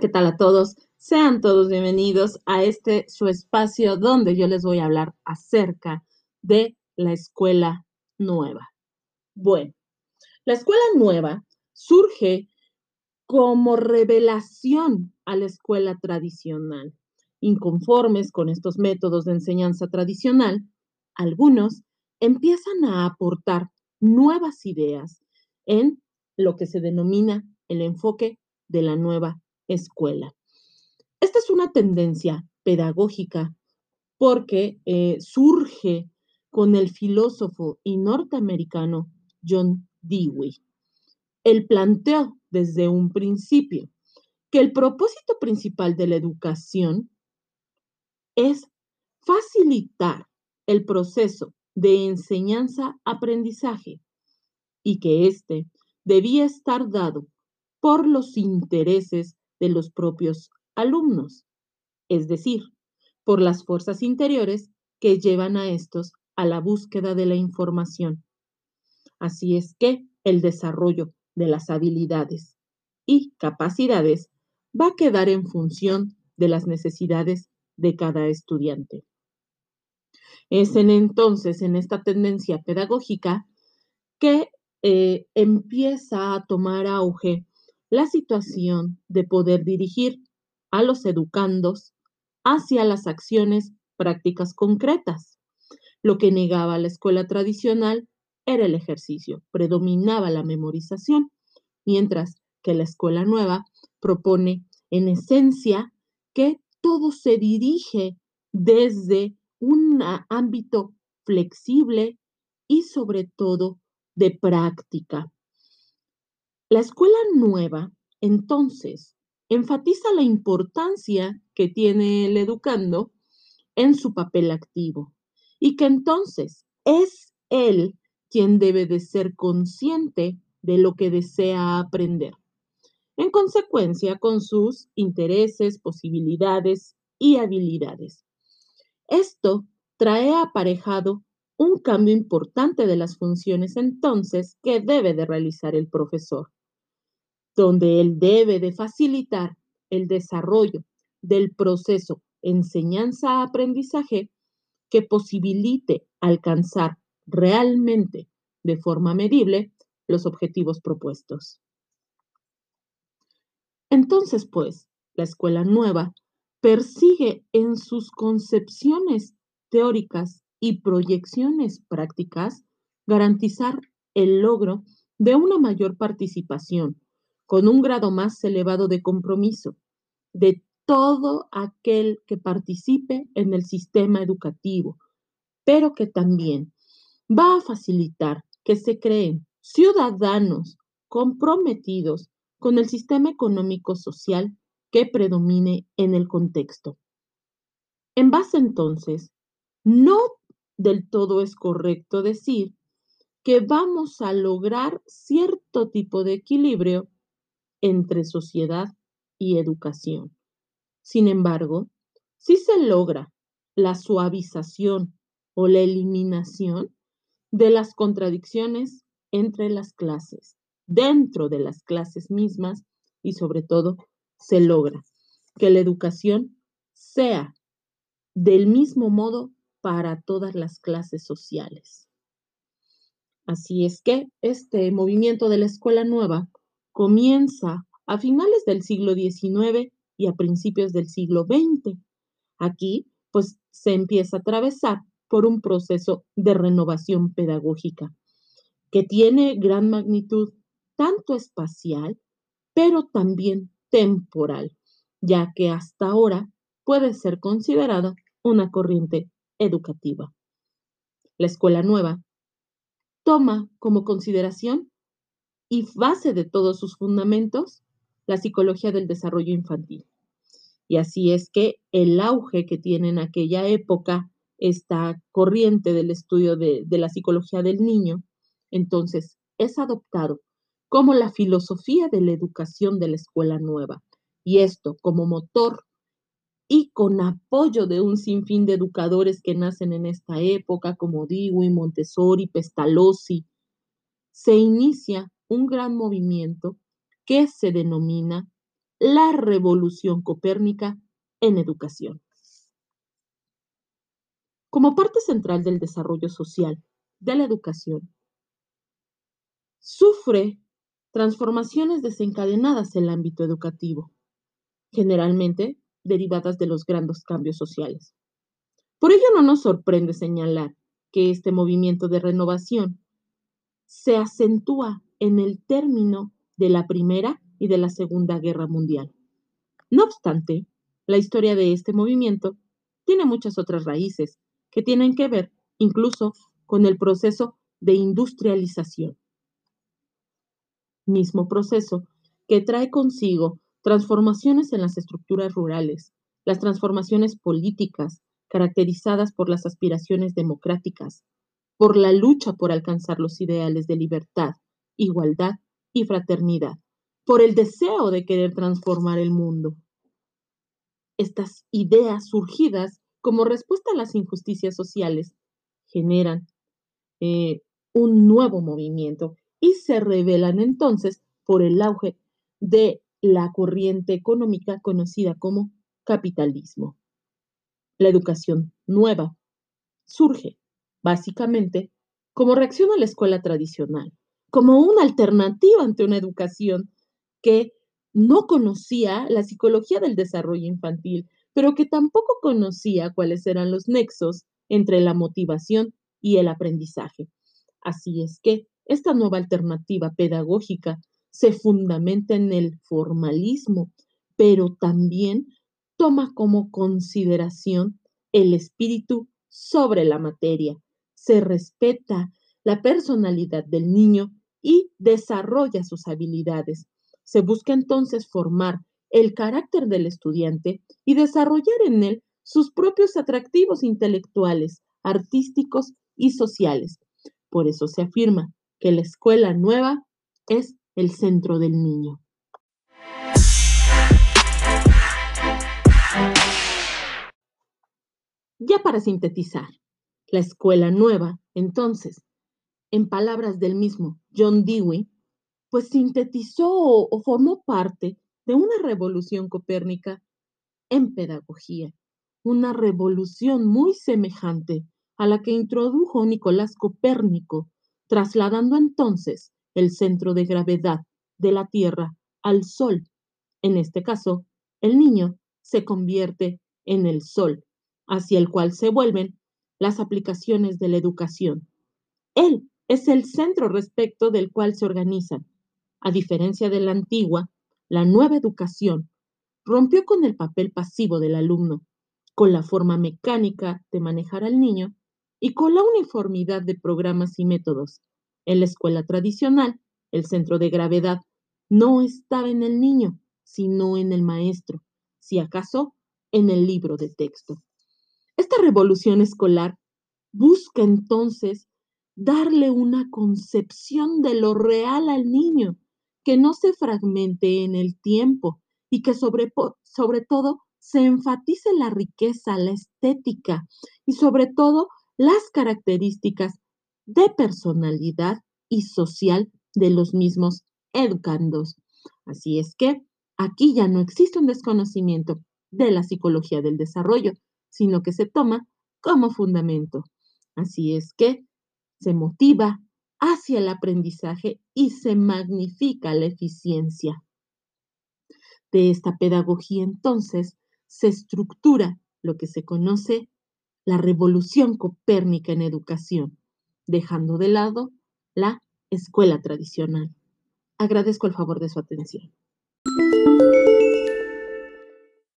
¿qué tal a todos? Sean todos bienvenidos a este su espacio donde yo les voy a hablar acerca de la escuela nueva. Bueno, la escuela nueva surge como revelación a la escuela tradicional. Inconformes con estos métodos de enseñanza tradicional, algunos empiezan a aportar nuevas ideas en lo que se denomina el enfoque de la nueva escuela. Esta es una tendencia pedagógica porque eh, surge con el filósofo y norteamericano John Dewey. Él planteó desde un principio que el propósito principal de la educación es facilitar el proceso de enseñanza-aprendizaje y que éste debía estar dado por los intereses de los propios alumnos, es decir, por las fuerzas interiores que llevan a estos a la búsqueda de la información. Así es que el desarrollo de las habilidades y capacidades va a quedar en función de las necesidades de cada estudiante. Es en entonces, en esta tendencia pedagógica, que eh, empieza a tomar auge la situación de poder dirigir a los educandos hacia las acciones prácticas concretas. Lo que negaba la escuela tradicional era el ejercicio, predominaba la memorización, mientras que la escuela nueva propone en esencia que todo se dirige desde un ámbito flexible y sobre todo de práctica. La escuela nueva, entonces, enfatiza la importancia que tiene el educando en su papel activo y que entonces es él quien debe de ser consciente de lo que desea aprender. En consecuencia, con sus intereses, posibilidades y habilidades. Esto trae aparejado un cambio importante de las funciones entonces que debe de realizar el profesor donde él debe de facilitar el desarrollo del proceso enseñanza-aprendizaje que posibilite alcanzar realmente de forma medible los objetivos propuestos. Entonces, pues, la escuela nueva persigue en sus concepciones teóricas y proyecciones prácticas garantizar el logro de una mayor participación con un grado más elevado de compromiso de todo aquel que participe en el sistema educativo, pero que también va a facilitar que se creen ciudadanos comprometidos con el sistema económico-social que predomine en el contexto. En base entonces, no del todo es correcto decir que vamos a lograr cierto tipo de equilibrio entre sociedad y educación. Sin embargo, si se logra la suavización o la eliminación de las contradicciones entre las clases, dentro de las clases mismas y sobre todo se logra que la educación sea del mismo modo para todas las clases sociales. Así es que este movimiento de la escuela nueva comienza a finales del siglo XIX y a principios del siglo XX. Aquí, pues, se empieza a atravesar por un proceso de renovación pedagógica que tiene gran magnitud tanto espacial, pero también temporal, ya que hasta ahora puede ser considerada una corriente educativa. La escuela nueva toma como consideración y base de todos sus fundamentos, la psicología del desarrollo infantil. Y así es que el auge que tiene en aquella época esta corriente del estudio de, de la psicología del niño, entonces es adoptado como la filosofía de la educación de la escuela nueva. Y esto como motor y con apoyo de un sinfín de educadores que nacen en esta época, como Dewey, Montessori, Pestalozzi, se inicia un gran movimiento que se denomina la revolución copérnica en educación. Como parte central del desarrollo social de la educación, sufre transformaciones desencadenadas en el ámbito educativo, generalmente derivadas de los grandes cambios sociales. Por ello no nos sorprende señalar que este movimiento de renovación se acentúa en el término de la Primera y de la Segunda Guerra Mundial. No obstante, la historia de este movimiento tiene muchas otras raíces que tienen que ver incluso con el proceso de industrialización. Mismo proceso que trae consigo transformaciones en las estructuras rurales, las transformaciones políticas caracterizadas por las aspiraciones democráticas, por la lucha por alcanzar los ideales de libertad, igualdad y fraternidad, por el deseo de querer transformar el mundo. Estas ideas surgidas como respuesta a las injusticias sociales generan eh, un nuevo movimiento y se revelan entonces por el auge de la corriente económica conocida como capitalismo. La educación nueva surge básicamente como reacción a la escuela tradicional, como una alternativa ante una educación que no conocía la psicología del desarrollo infantil, pero que tampoco conocía cuáles eran los nexos entre la motivación y el aprendizaje. Así es que esta nueva alternativa pedagógica se fundamenta en el formalismo, pero también toma como consideración el espíritu sobre la materia, se respeta la personalidad del niño y desarrolla sus habilidades. Se busca entonces formar el carácter del estudiante y desarrollar en él sus propios atractivos intelectuales, artísticos y sociales. Por eso se afirma que la escuela nueva es el centro del niño. Ya para sintetizar, la escuela nueva, entonces, en palabras del mismo John Dewey, pues sintetizó o, formó parte de una revolución copérnica en pedagogía, una revolución muy semejante a la que introdujo Nicolás Copérnico, trasladando entonces el centro de gravedad de la Tierra al Sol. En este caso, el niño se convierte en el Sol, hacia el cual se vuelven las aplicaciones de la educación. Él es el centro respecto del cual se organizan. A diferencia de la antigua, la nueva educación rompió con el papel pasivo del alumno, con la forma mecánica de manejar al niño y con la uniformidad de programas y métodos. En la escuela tradicional, el centro de gravedad no estaba en el niño, sino en el maestro, si acaso en el libro de texto. Esta revolución escolar busca entonces darle una concepción de lo real al niño, que no se fragmente en el tiempo y que sobre, todo se enfatice la riqueza, la estética y sobre todo las características de personalidad y social de los mismos educandos. Así es que aquí ya no existe un desconocimiento de la psicología del desarrollo, sino que se toma como fundamento. Así es que se motiva hacia el aprendizaje y se magnifica la eficiencia. De esta pedagogía entonces se estructura lo que se conoce la revolución copérnica en educación, dejando de lado la escuela tradicional. Agradezco el favor de su atención.